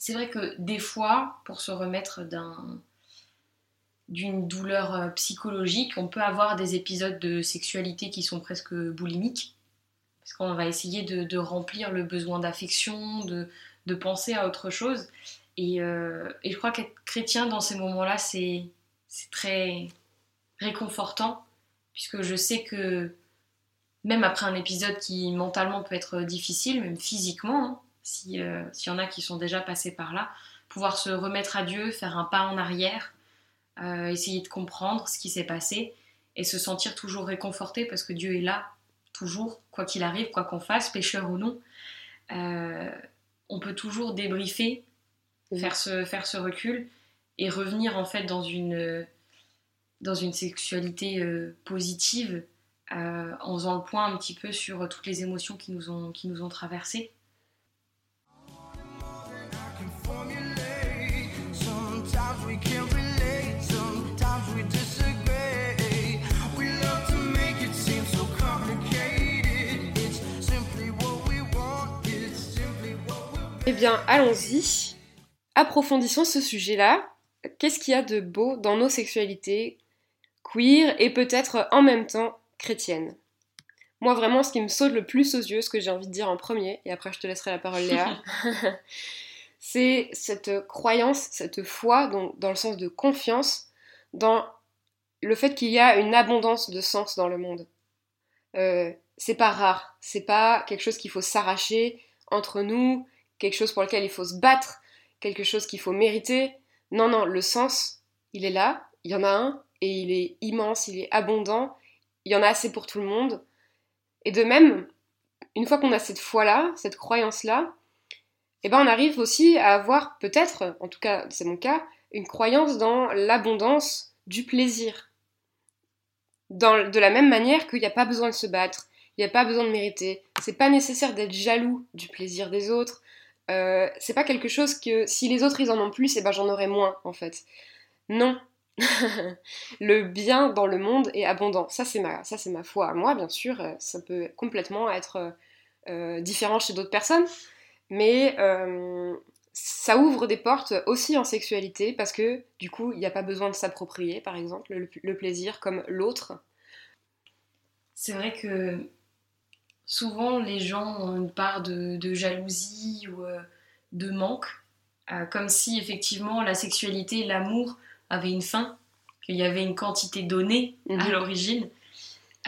S2: c'est vrai que des fois, pour se remettre d'une douleur euh, psychologique, on peut avoir des épisodes de sexualité qui sont presque boulimiques, parce qu'on va essayer de, remplir le besoin d'affection, de, penser à autre chose. Et, euh, et je crois qu'être chrétien dans ces moments-là, c'est très réconfortant, puisque je sais que même après un épisode qui mentalement peut être difficile, même physiquement, hein, euh, s'il y en a qui sont déjà passés par là, pouvoir se remettre à Dieu, faire un pas en arrière, euh, essayer de comprendre ce qui s'est passé et se sentir toujours réconforté parce que Dieu est là, toujours, quoi qu'il arrive, quoi qu'on fasse, pécheur ou non. Euh, on peut toujours débriefer, faire, ce, faire ce recul et revenir en fait dans une, dans une sexualité positive euh, en faisant le point un petit peu sur toutes les émotions qui nous ont, qui nous ont traversées.
S1: Eh bien, allons-y. Approfondissons ce sujet-là. Qu'est-ce qu'il y a de beau dans nos sexualités queer et peut-être en même temps chrétienne. Moi, vraiment, ce qui me saute le plus aux yeux, ce que j'ai envie de dire en premier, et après je te laisserai la parole, Léa, c'est cette croyance, cette foi, donc, dans le sens de confiance, dans le fait qu'il y a une abondance de sens dans le monde. Euh, c'est pas rare, c'est pas quelque chose qu'il faut s'arracher entre nous, quelque chose pour lequel il faut se battre, quelque chose qu'il faut mériter. Non, non, le sens, il est là, il y en a un, et il est immense, il est abondant, il y en a assez pour tout le monde. Et de même, une fois qu'on a cette foi-là, cette croyance-là, eh ben on arrive aussi à avoir peut-être, en tout cas c'est mon cas, une croyance dans l'abondance du plaisir. Dans, de la même manière qu'il n'y a pas besoin de se battre, il n'y a pas besoin de mériter, c'est pas nécessaire d'être jaloux du plaisir des autres, euh, c'est pas quelque chose que si les autres ils en ont plus, eh ben j'en aurai moins en fait. Non, le bien dans le monde est abondant. Ça, c'est ma, ma foi. Moi, bien sûr, euh, ça peut complètement être euh, euh, différent chez d'autres personnes, mais ça ouvre des portes aussi en sexualité parce que du coup, il n'y a pas besoin de s'approprier, par exemple, le, plaisir comme l'autre.
S2: C'est vrai que souvent les gens ont une part de, jalousie ou de manque, comme si effectivement la sexualité, l'amour avait une fin, qu'il y avait une quantité donnée à mhm. l'origine.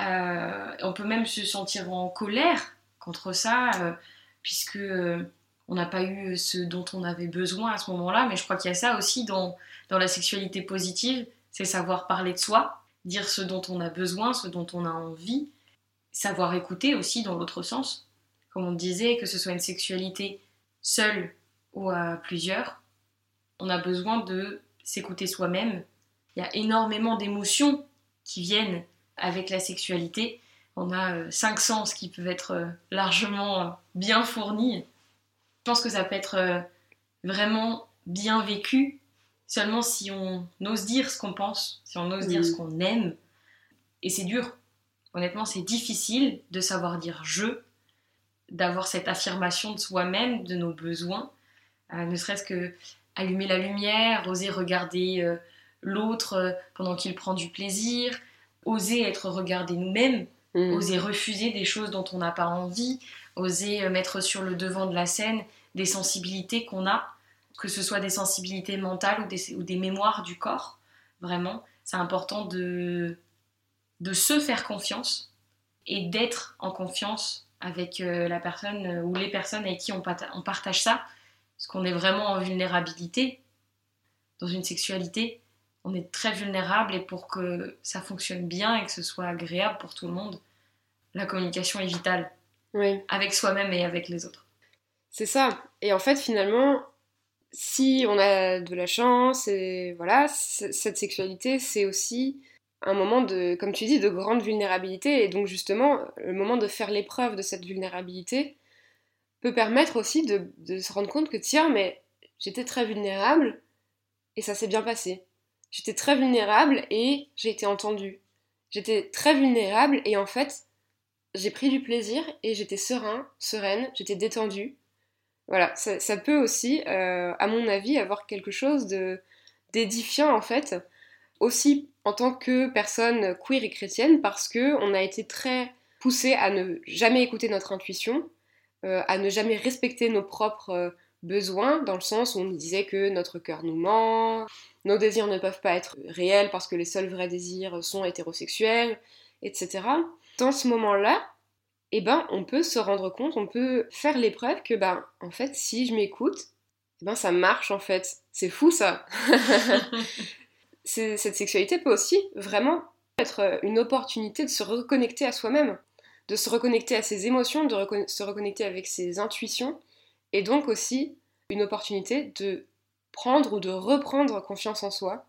S2: Euh, on peut même se sentir en colère contre ça, euh, puisque euh, on n'a pas eu ce dont on avait besoin à ce moment-là. Mais je crois qu'il y a ça aussi dans, dans la sexualité positive, c'est savoir parler de soi, dire ce dont on a besoin, ce dont on a envie, savoir écouter aussi dans l'autre sens. Comme on disait, que ce soit une sexualité seule ou à plusieurs, on a besoin de s'écouter soi-même. Il y a énormément d'émotions qui viennent avec la sexualité. On a euh, cinq sens qui peuvent être euh, largement euh, bien fournis. Je pense que ça peut être vraiment bien vécu seulement si on ose dire ce qu'on pense, si on ose dire ce qu'on aime. Et c'est dur. Honnêtement, c'est difficile de savoir dire je, d'avoir cette affirmation de soi-même, de nos besoins. ne serait-ce que allumer la lumière, oser regarder euh, l'autre euh, pendant qu'il prend du plaisir, oser être regardé nous-mêmes, mm. oser refuser des choses dont on n'a pas envie, oser euh, mettre sur le devant de la scène des sensibilités qu'on a, que ce soit des sensibilités mentales ou des, ou des mémoires du corps. Vraiment, c'est important de, de se faire confiance et d'être en confiance avec la personne ou les personnes avec qui on partage ça, parce qu'on est vraiment en vulnérabilité. Dans une sexualité, on est très vulnérable et pour que ça fonctionne bien et que ce soit agréable pour tout le monde, la communication est vitale.
S1: Oui.
S2: Avec soi-même et avec les autres.
S1: C'est ça. Et en fait, finalement, si on a de la chance, et voilà, cette sexualité, c'est aussi un moment de, comme tu dis, de grande vulnérabilité. Et donc justement, le moment de faire l'épreuve de cette vulnérabilité peut permettre aussi de, se rendre compte que tiens, mais j'étais très vulnérable et ça s'est bien passé. J'étais très vulnérable et j'ai été entendue. J'étais très vulnérable et en fait, j'ai pris du plaisir et j'étais serein, sereine, j'étais détendue. Voilà, ça, peut aussi, euh, à mon avis, avoir quelque chose de d'édifiant en fait, aussi en tant que personne queer et chrétienne, parce que on a été très poussé à ne jamais écouter notre intuition, à ne jamais respecter nos propres euh, besoins, dans le sens où on nous disait que notre cœur nous ment, nos désirs ne peuvent pas être réels parce que les seuls vrais désirs sont hétérosexuels, etc. Dans ce moment-là, eh ben, on peut se rendre compte, on peut faire l'épreuve que, ben, en fait, si je m'écoute, eh ben, ça marche, en fait. C'est fou, ça. cette sexualité peut aussi vraiment être une opportunité de se reconnecter à soi-même, de se reconnecter à ses émotions, de se reconnecter avec ses intuitions, et donc aussi une opportunité de prendre ou de reprendre confiance en soi.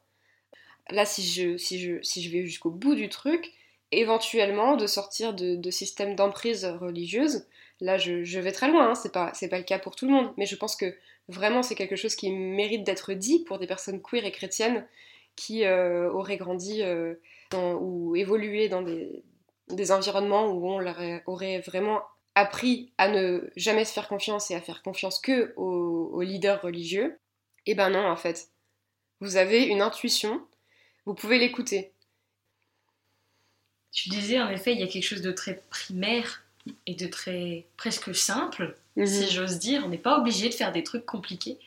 S1: Là, si je, je, si je vais jusqu'au bout du truc, éventuellement de sortir de, systèmes d'emprise religieuse. Là, je, vais très loin, hein, c'est pas, pas le cas pour tout le monde, mais je pense que vraiment c'est quelque chose qui mérite d'être dit pour des personnes queer et chrétiennes qui euh, auraient grandi euh, ou évolué dans des, environnements où on leur aurait vraiment appris à ne jamais se faire confiance et à faire confiance que aux leaders religieux. Eh ben non, en fait. Vous avez une intuition, vous pouvez l'écouter.
S2: Tu disais, en effet, il y a quelque chose de très primaire et de très presque simple, mhm. si j'ose dire. On n'est pas obligé de faire des trucs compliqués.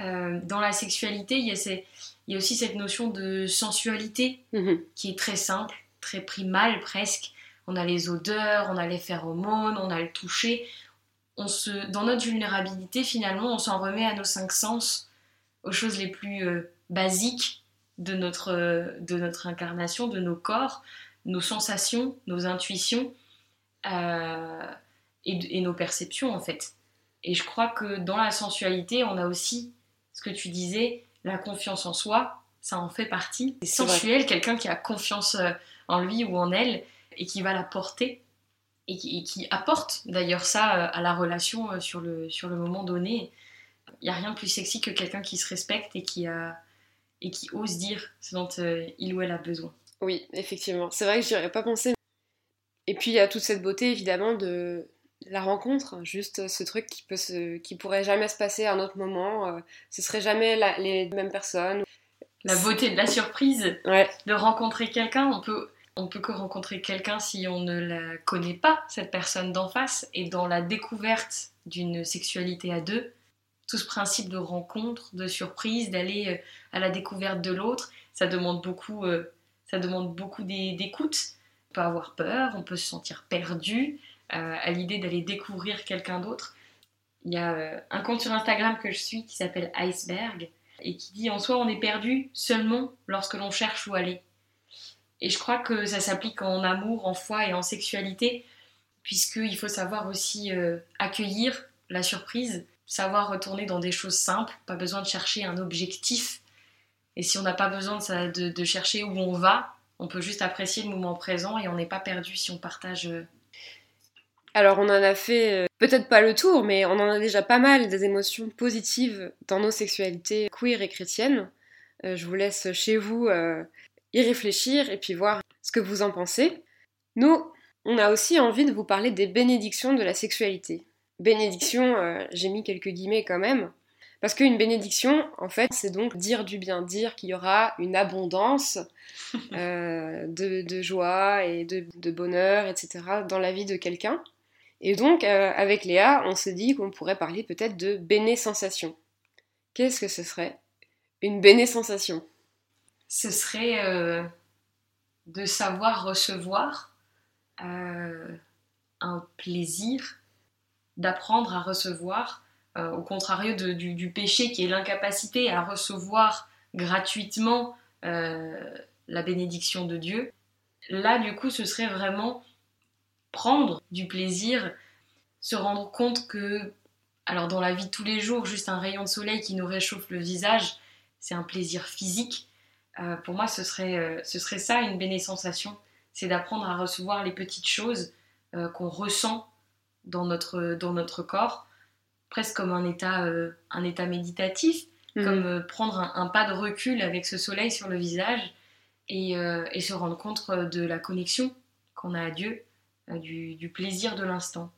S2: Euh, dans la sexualité, il y, a il y, a aussi cette notion de sensualité mhm. qui est très simple, très primale presque. On a les odeurs, on a les phéromones, on a le toucher. On se, dans notre vulnérabilité, finalement, on s'en remet à nos cinq sens, aux choses les plus euh, basiques de notre, euh, de notre incarnation, de nos corps nos sensations, nos intuitions euh, et, nos perceptions en fait. Et je crois que dans la sensualité, on a aussi ce que tu disais, la confiance en soi, ça en fait partie. C'est sensuel, quelqu'un qui a confiance en lui ou en elle et qui va la porter et qui, apporte d'ailleurs ça euh, à la relation sur le, sur le moment donné. Il n'y a rien de plus sexy que quelqu'un qui se respecte et qui, a, et qui ose dire ce dont il ou elle a besoin.
S1: Oui, effectivement. C'est vrai que j'y aurais pas pensé. Et puis il y a toute cette beauté évidemment de la rencontre, juste ce truc qui peut se, qui pourrait jamais se passer à un autre moment. Euh, ce serait jamais les mêmes personnes.
S2: La beauté de la surprise, de rencontrer quelqu'un. On peut, on peut que rencontrer quelqu'un si on ne la connaît pas, cette personne d'en face. Et dans la découverte d'une sexualité à deux, tout ce principe de rencontre, de surprise, d'aller euh, à la découverte de l'autre, ça demande beaucoup euh, ça demande beaucoup d'écoute. On peut avoir peur, on peut se sentir perdu euh, à l'idée d'aller découvrir quelqu'un d'autre. Il y a un compte sur Instagram que je suis qui s'appelle Iceberg et qui dit en soi on est perdu seulement lorsque l'on cherche où aller. Et je crois que ça s'applique en amour, en foi et en sexualité, puisqu'il faut savoir aussi euh, accueillir la surprise, savoir retourner dans des choses simples, pas besoin de chercher un objectif et si on n'a pas besoin de, chercher où on va, on peut juste apprécier le moment présent et on n'est pas perdu si on partage. Euh.
S1: Alors on en a fait euh, peut-être pas le tour, mais on en a déjà pas mal des émotions positives dans nos sexualités queer et chrétiennes. Je vous laisse chez vous y réfléchir et puis voir ce que vous en pensez. Nous, on a aussi envie de vous parler des bénédictions de la sexualité. Bénédiction, j'ai mis quelques guillemets quand même, parce qu'une bénédiction, en fait, c'est donc dire du bien, dire qu'il y aura une abondance euh, de, joie et de, bonheur, etc., dans la vie de quelqu'un. Et donc, euh, avec Léa, on s'est dit qu'on pourrait parler peut-être de béné-sensation. Qu'est-ce que ce serait? Une béné-sensation
S2: Ce serait euh, de savoir recevoir un plaisir, d'apprendre à recevoir euh, au contrario du, péché qui est l'incapacité à recevoir gratuitement euh, la bénédiction de Dieu, là du coup ce serait vraiment prendre du plaisir, se rendre compte que Alors dans la vie de tous les jours, juste un rayon de soleil qui nous réchauffe le visage, c'est un plaisir physique. Euh, pour moi, ce serait, euh, ce serait ça une béné-sensation. C'est d'apprendre à recevoir les petites choses euh, qu'on ressent dans notre, dans notre corps, presque comme un état, un état méditatif, mhm. comme prendre un, pas de recul avec ce soleil sur le visage et, et se rendre compte de la connexion qu'on a à Dieu, du, du plaisir de l'instant.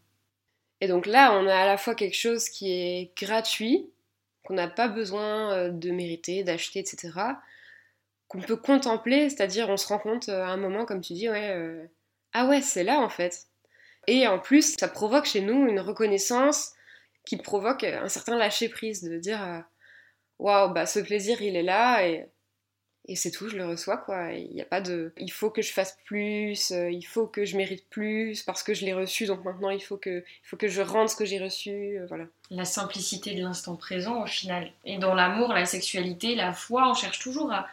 S1: Et donc là, on a à la fois quelque chose qui est gratuit, qu'on n'a pas besoin de mériter, d'acheter, etc qu'on peut contempler, c'est-à-dire on se rend compte euh, à un moment, comme tu dis, ouais, euh, ah ouais, c'est là en fait. Et en plus, ça provoque chez nous une reconnaissance qui provoque un certain lâcher-prise, de dire, euh, waouh, bah ce plaisir il est là et, et c'est tout, je le reçois quoi. Il n'y a pas de, il faut que je fasse plus, il faut que je mérite plus parce que je l'ai reçu, donc maintenant il faut que, il faut que je rende ce que j'ai reçu, voilà.
S2: La simplicité de l'instant présent au final. Et dans l'amour, la sexualité, la foi, on cherche toujours à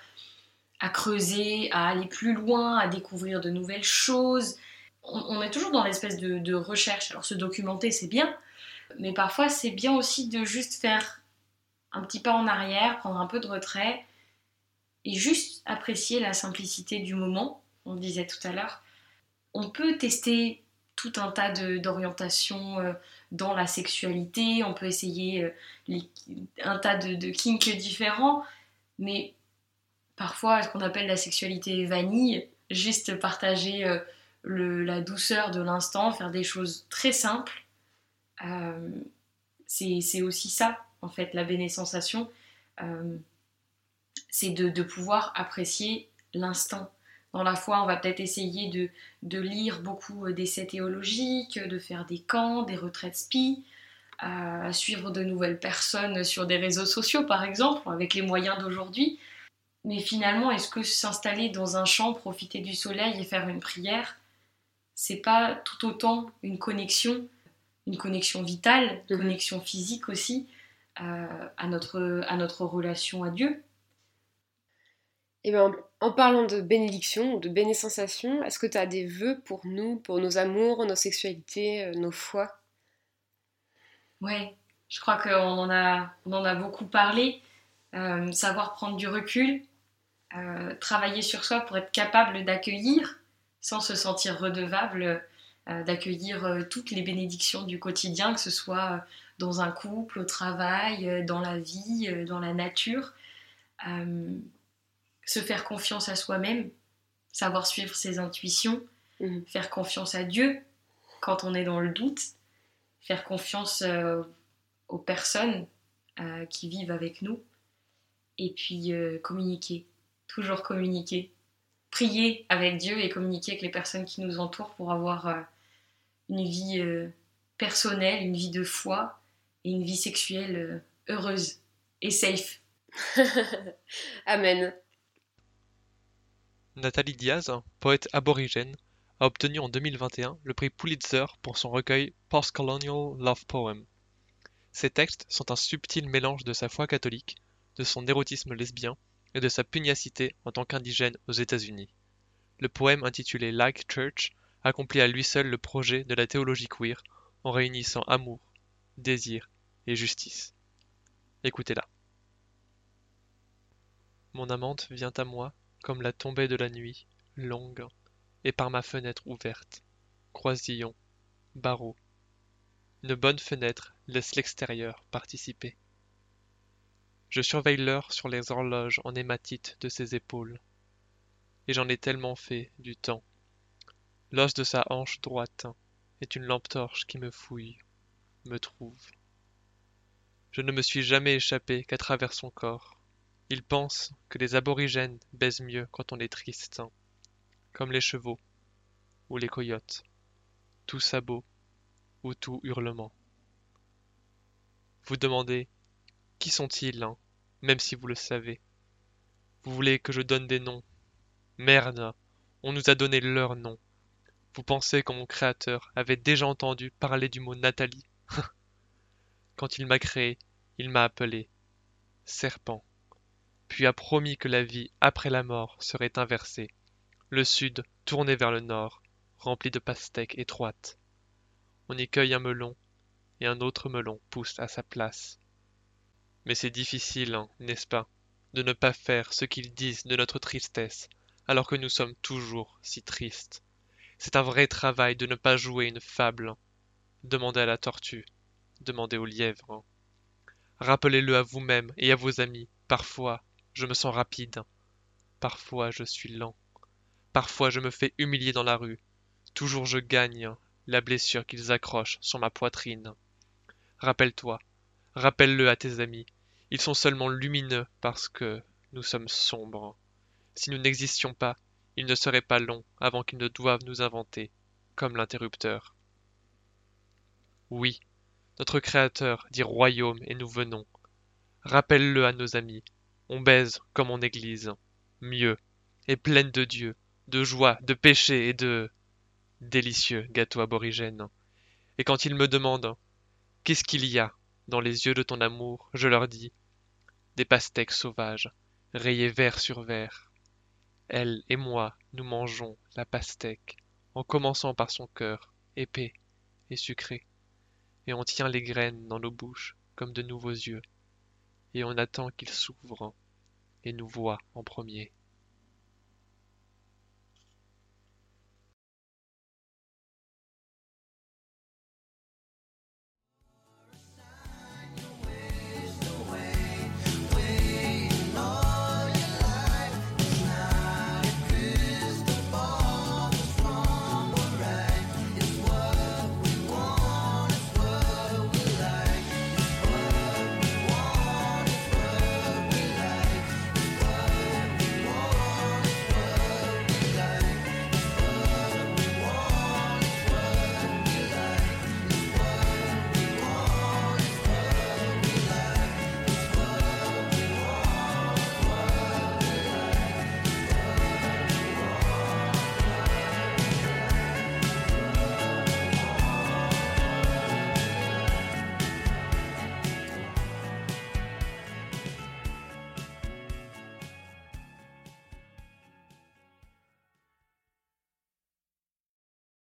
S2: à creuser, à aller plus loin, à découvrir de nouvelles choses. On, est toujours dans l'espèce de, recherche. Alors se documenter, c'est bien, mais parfois c'est bien aussi de juste faire un petit pas en arrière, prendre un peu de retrait et juste apprécier la simplicité du moment. On le disait tout à l'heure. On peut tester tout un tas d'orientations euh, dans la sexualité, on peut essayer euh, un tas de, de kinks différents, mais parfois ce qu'on appelle la sexualité vanille, juste partager euh, la douceur de l'instant, faire des choses très simples. Euh, c'est aussi ça, en fait, la béné-sensation. Euh, c'est de, pouvoir apprécier l'instant. Dans la foi, on va peut-être essayer de, de, lire beaucoup d'essais théologiques, de faire des camps, des retraites spi, à suivre de nouvelles personnes sur des réseaux sociaux, par exemple, avec les moyens d'aujourd'hui. Mais finalement, est-ce que s'installer dans un champ, profiter du soleil et faire une prière, c'est pas tout autant une connexion, une connexion vitale, une mhm. connexion physique aussi euh, à, notre, à notre relation à Dieu?
S1: Et eh ben, en parlant de bénédiction, de béné-sensation, est-ce que tu as des vœux pour nous, pour nos amours, nos sexualités, euh, nos foi?
S2: Ouais, je crois qu'on en a, on en a beaucoup parlé. Euh, savoir prendre du recul, euh, travailler sur soi pour être capable d'accueillir, sans se sentir redevable, euh, d'accueillir euh, toutes les bénédictions du quotidien, que ce soit dans un couple, au travail, dans la vie, dans la nature. se faire confiance à soi-même, savoir suivre ses intuitions, mhm. faire confiance à Dieu quand on est dans le doute, faire confiance aux personnes qui vivent avec nous, et puis communiquer toujours communiquer. Prier avec Dieu et communiquer avec les personnes qui nous entourent pour avoir euh, une vie euh, personnelle, une vie de foi et une vie sexuelle euh, heureuse et safe.
S1: Amen.
S3: Nathalie Diaz, poète aborigène, a obtenu en 2021 le prix Pulitzer pour son recueil Post-Colonial Love Poem. Ces textes sont un subtil mélange de sa foi catholique, de son érotisme lesbien et de sa pugnacité en tant qu'indigène aux États-Unis. Le poème intitulé Like Church accomplit à lui seul le projet de la théologie queer en réunissant amour, désir et justice. Écoutez-la. Mon amante vient à moi comme la tombée de la nuit, longue, et par ma fenêtre ouverte. Croisillon, barreau. Une bonne fenêtre laisse l'extérieur participer. Je surveille l'heure sur les horloges en hématite de ses épaules. Et j'en ai tellement fait, du temps. L'os de sa hanche droite est une lampe torche qui me fouille, me trouve. Je ne me suis jamais échappé qu'à travers son corps. Il pense que les aborigènes baisent mieux quand on est triste, comme les chevaux ou les coyotes, tout sabot ou tout hurlement. Vous demandez qui sont-ils, hein, même si vous le savez? Vous voulez que je donne des noms? Merde, on nous a donné leurs noms. Vous pensez que mon créateur avait déjà entendu parler du mot Nathalie? Quand il m'a créé, il m'a appelé serpent, puis a promis que la vie après la mort serait inversée, le sud tourné vers le nord, rempli de pastèques étroites. On y cueille un melon, et un autre melon pousse à sa place. Mais c'est difficile, hein, n'est-ce pas, de ne pas faire ce qu'ils disent de notre tristesse, alors que nous sommes toujours si tristes. C'est un vrai travail de ne pas jouer une fable. Demandez à la tortue, demandez au lièvre. Rappelez-le à vous-même et à vos amis. Parfois, je me sens rapide. Parfois, je suis lent. Parfois, je me fais humilier dans la rue. Toujours je gagne la blessure qu'ils accrochent sur ma poitrine. Rappelle-toi, rappelle-le à tes amis. Ils sont seulement lumineux parce que nous sommes sombres. Si nous n'existions pas, il ne serait pas long avant qu'ils ne doivent nous inventer, comme l'interrupteur. Oui, notre Créateur dit royaume et nous venons. Rappelle-le à nos amis. On baise comme en église. Mieux, et pleine de Dieu, de joie, de péché et de délicieux gâteau aborigène. Et quand ils me demandent Qu'est-ce qu'il y a dans les yeux de ton amour? Je leur dis Des pastèques sauvages, rayées vert sur vert, elle et moi, nous mangeons la pastèque, en commençant par son cœur, épais et sucré, et on tient les graines dans nos bouches comme de nouveaux yeux, et on attend qu'il s'ouvre et nous voit en premier.